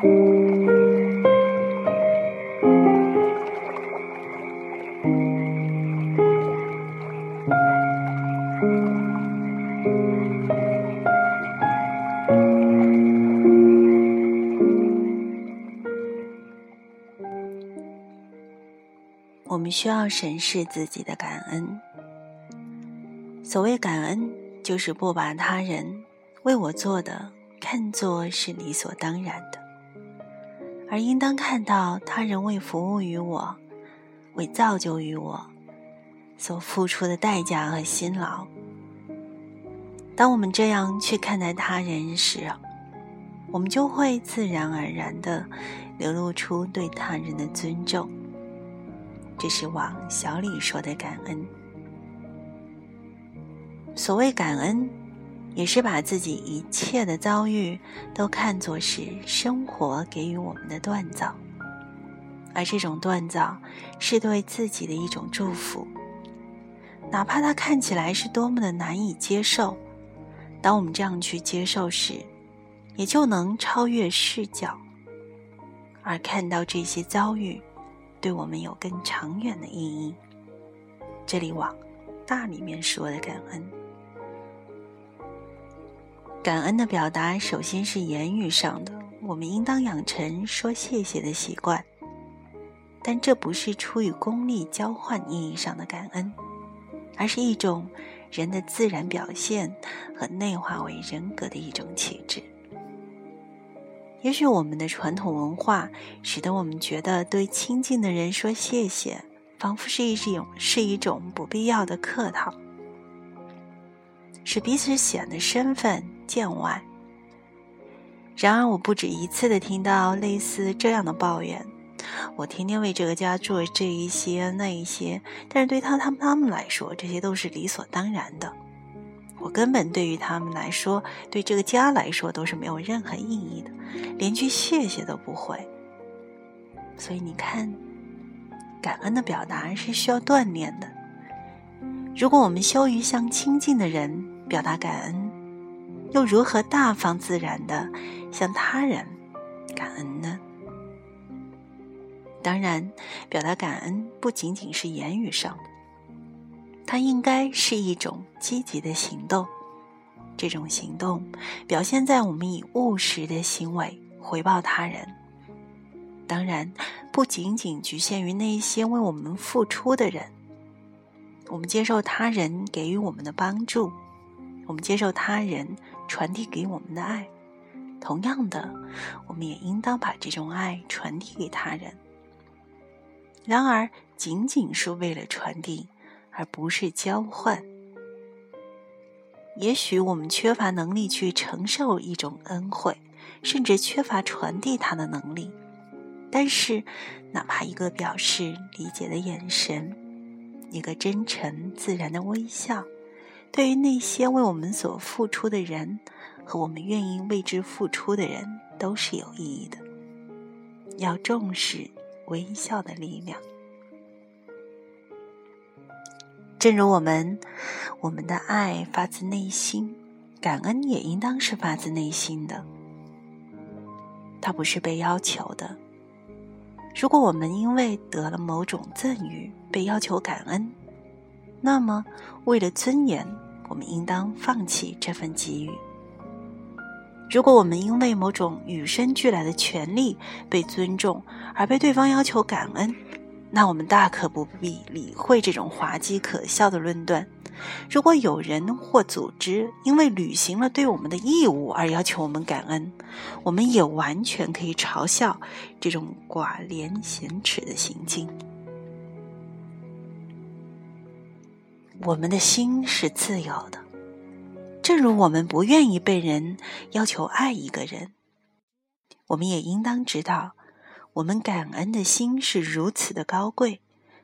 我们需要审视自己的感恩。所谓感恩，就是不把他人为我做的看作是理所当然的，而应当看到他人为服务于我、为造就于我所付出的代价和辛劳。当我们这样去看待他人时，我们就会自然而然的流露出对他人的尊重。这是往小里说的感恩。所谓感恩，也是把自己一切的遭遇都看作是生活给予我们的锻造，而这种锻造是对自己的一种祝福。哪怕它看起来是多么的难以接受，当我们这样去接受时，也就能超越视角，而看到这些遭遇。对我们有更长远的意义。这里往大里面说的感恩，感恩的表达首先是言语上的，我们应当养成说谢谢的习惯。但这不是出于功利交换意义上的感恩，而是一种人的自然表现和内化为人格的一种气质。也许我们的传统文化使得我们觉得对亲近的人说谢谢，仿佛是一种是一种不必要的客套，使彼此显得身份见外。然而，我不止一次的听到类似这样的抱怨：我天天为这个家做这一些那一些，但是对他他们他们来说，这些都是理所当然的。我根本对于他们来说，对这个家来说都是没有任何意义的，连句谢谢都不会。所以你看，感恩的表达是需要锻炼的。如果我们羞于向亲近的人表达感恩，又如何大方自然的向他人感恩呢？当然，表达感恩不仅仅是言语上的。它应该是一种积极的行动，这种行动表现在我们以务实的行为回报他人。当然，不仅仅局限于那些为我们付出的人。我们接受他人给予我们的帮助，我们接受他人传递给我们的爱。同样的，我们也应当把这种爱传递给他人。然而，仅仅是为了传递。而不是交换。也许我们缺乏能力去承受一种恩惠，甚至缺乏传递它的能力。但是，哪怕一个表示理解的眼神，一个真诚自然的微笑，对于那些为我们所付出的人和我们愿意为之付出的人，都是有意义的。要重视微笑的力量。正如我们，我们的爱发自内心，感恩也应当是发自内心的。它不是被要求的。如果我们因为得了某种赠与被要求感恩，那么为了尊严，我们应当放弃这份给予。如果我们因为某种与生俱来的权利被尊重而被对方要求感恩，那我们大可不必理会这种滑稽可笑的论断。如果有人或组织因为履行了对我们的义务而要求我们感恩，我们也完全可以嘲笑这种寡廉鲜耻的行径。我们的心是自由的，正如我们不愿意被人要求爱一个人，我们也应当知道。我们感恩的心是如此的高贵，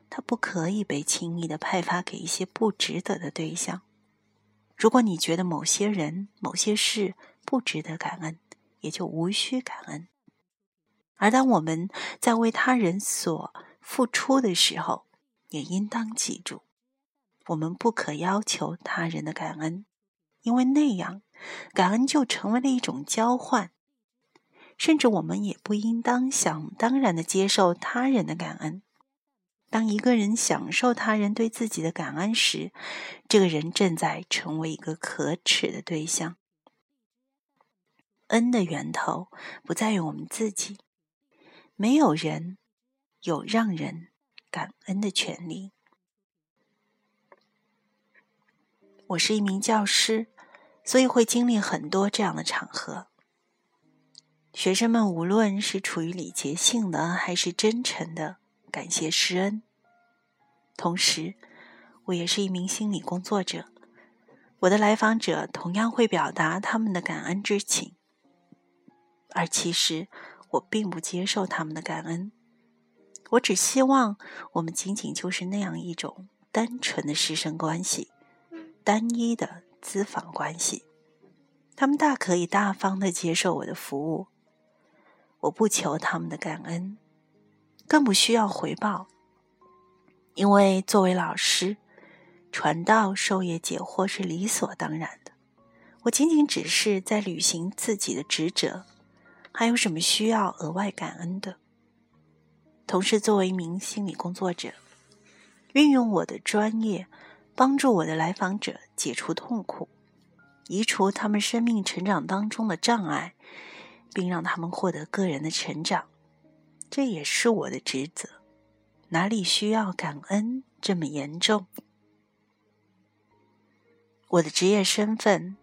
它不可以被轻易的派发给一些不值得的对象。如果你觉得某些人、某些事不值得感恩，也就无需感恩。而当我们在为他人所付出的时候，也应当记住，我们不可要求他人的感恩，因为那样，感恩就成为了一种交换。甚至我们也不应当想当然的接受他人的感恩。当一个人享受他人对自己的感恩时，这个人正在成为一个可耻的对象。恩的源头不在于我们自己，没有人有让人感恩的权利。我是一名教师，所以会经历很多这样的场合。学生们无论是处于礼节性的还是真诚的感谢师恩，同时，我也是一名心理工作者。我的来访者同样会表达他们的感恩之情，而其实我并不接受他们的感恩。我只希望我们仅仅就是那样一种单纯的师生关系。单一的资访关系，他们大可以大方的接受我的服务，我不求他们的感恩，更不需要回报，因为作为老师，传道授业解惑是理所当然的。我仅仅只是在履行自己的职责，还有什么需要额外感恩的？同时，作为一名心理工作者，运用我的专业。帮助我的来访者解除痛苦，移除他们生命成长当中的障碍，并让他们获得个人的成长，这也是我的职责。哪里需要感恩这么严重？我的职业身份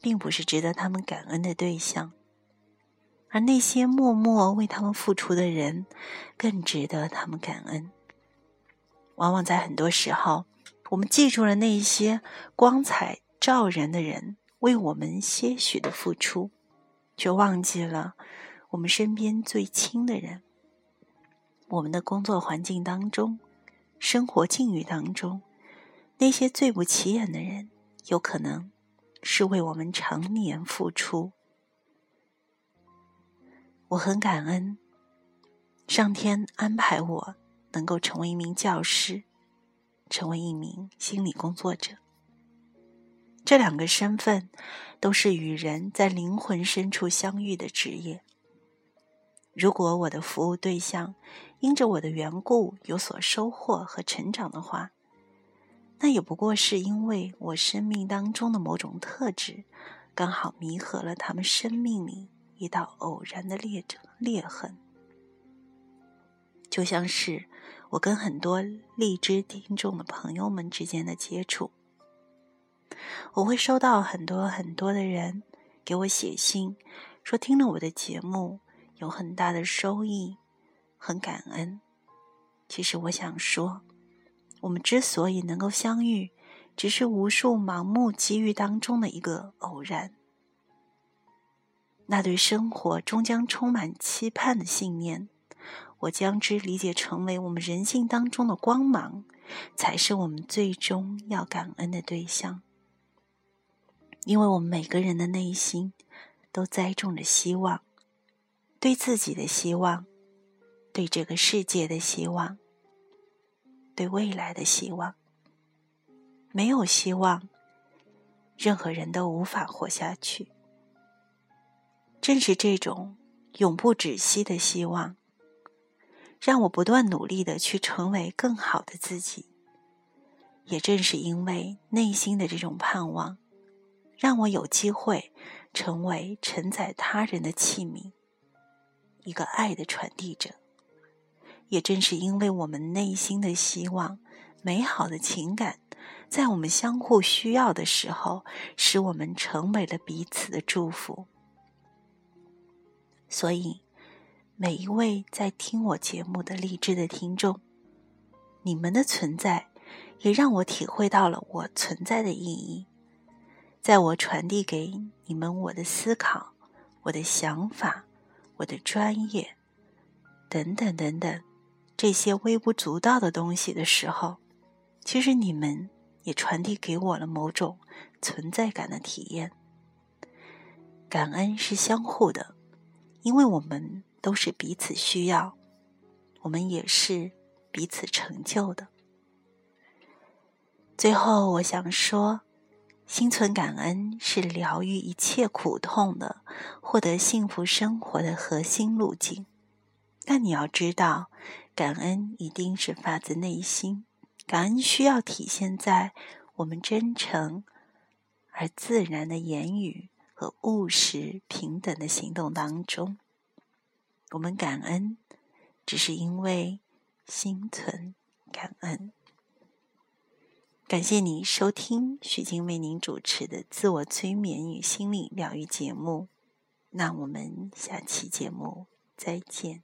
并不是值得他们感恩的对象，而那些默默为他们付出的人更值得他们感恩。往往在很多时候。我们记住了那些光彩照人的人为我们些许的付出，却忘记了我们身边最亲的人。我们的工作环境当中，生活境遇当中，那些最不起眼的人，有可能是为我们常年付出。我很感恩，上天安排我能够成为一名教师。成为一名心理工作者，这两个身份都是与人在灵魂深处相遇的职业。如果我的服务对象因着我的缘故有所收获和成长的话，那也不过是因为我生命当中的某种特质，刚好弥合了他们生命里一道偶然的裂裂痕，就像是。我跟很多荔枝听众的朋友们之间的接触，我会收到很多很多的人给我写信，说听了我的节目有很大的收益，很感恩。其实我想说，我们之所以能够相遇，只是无数盲目机遇当中的一个偶然。那对生活终将充满期盼的信念。我将之理解成为我们人性当中的光芒，才是我们最终要感恩的对象。因为我们每个人的内心都栽种着希望，对自己的希望，对这个世界的希望，对未来的希望。没有希望，任何人都无法活下去。正是这种永不止息的希望。让我不断努力的去成为更好的自己。也正是因为内心的这种盼望，让我有机会成为承载他人的器皿，一个爱的传递者。也正是因为我们内心的希望、美好的情感，在我们相互需要的时候，使我们成为了彼此的祝福。所以。每一位在听我节目的励志的听众，你们的存在也让我体会到了我存在的意义。在我传递给你们我的思考、我的想法、我的专业等等等等这些微不足道的东西的时候，其实你们也传递给我了某种存在感的体验。感恩是相互的，因为我们。都是彼此需要，我们也是彼此成就的。最后，我想说，心存感恩是疗愈一切苦痛的、获得幸福生活的核心路径。但你要知道，感恩一定是发自内心，感恩需要体现在我们真诚而自然的言语和务实平等的行动当中。我们感恩，只是因为心存感恩。感谢您收听徐静为您主持的自我催眠与心理疗愈节目，那我们下期节目再见。